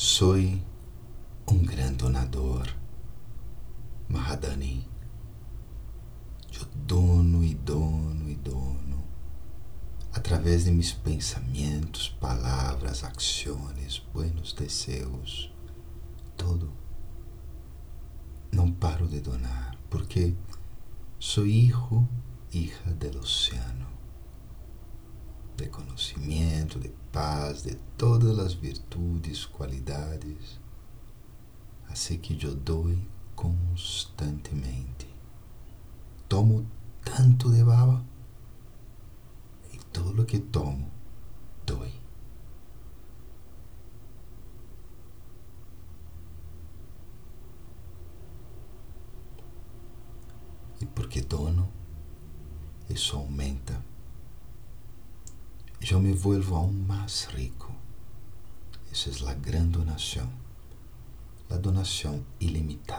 Soy um gran donador, Mahadani. Eu dono e dono e dono através de meus pensamentos, palavras, ações, buenos desejos, todo. Não paro de donar porque sou hijo, hija de conhecimento, de paz, de todas as virtudes, qualidades. Assim que eu dou constantemente. Tomo tanto de baba e todo o que tomo doy. E porque dono, isso aumenta. Eu me vuelvo aún mais rico. Essa é a grande donação. A donação ilimitada.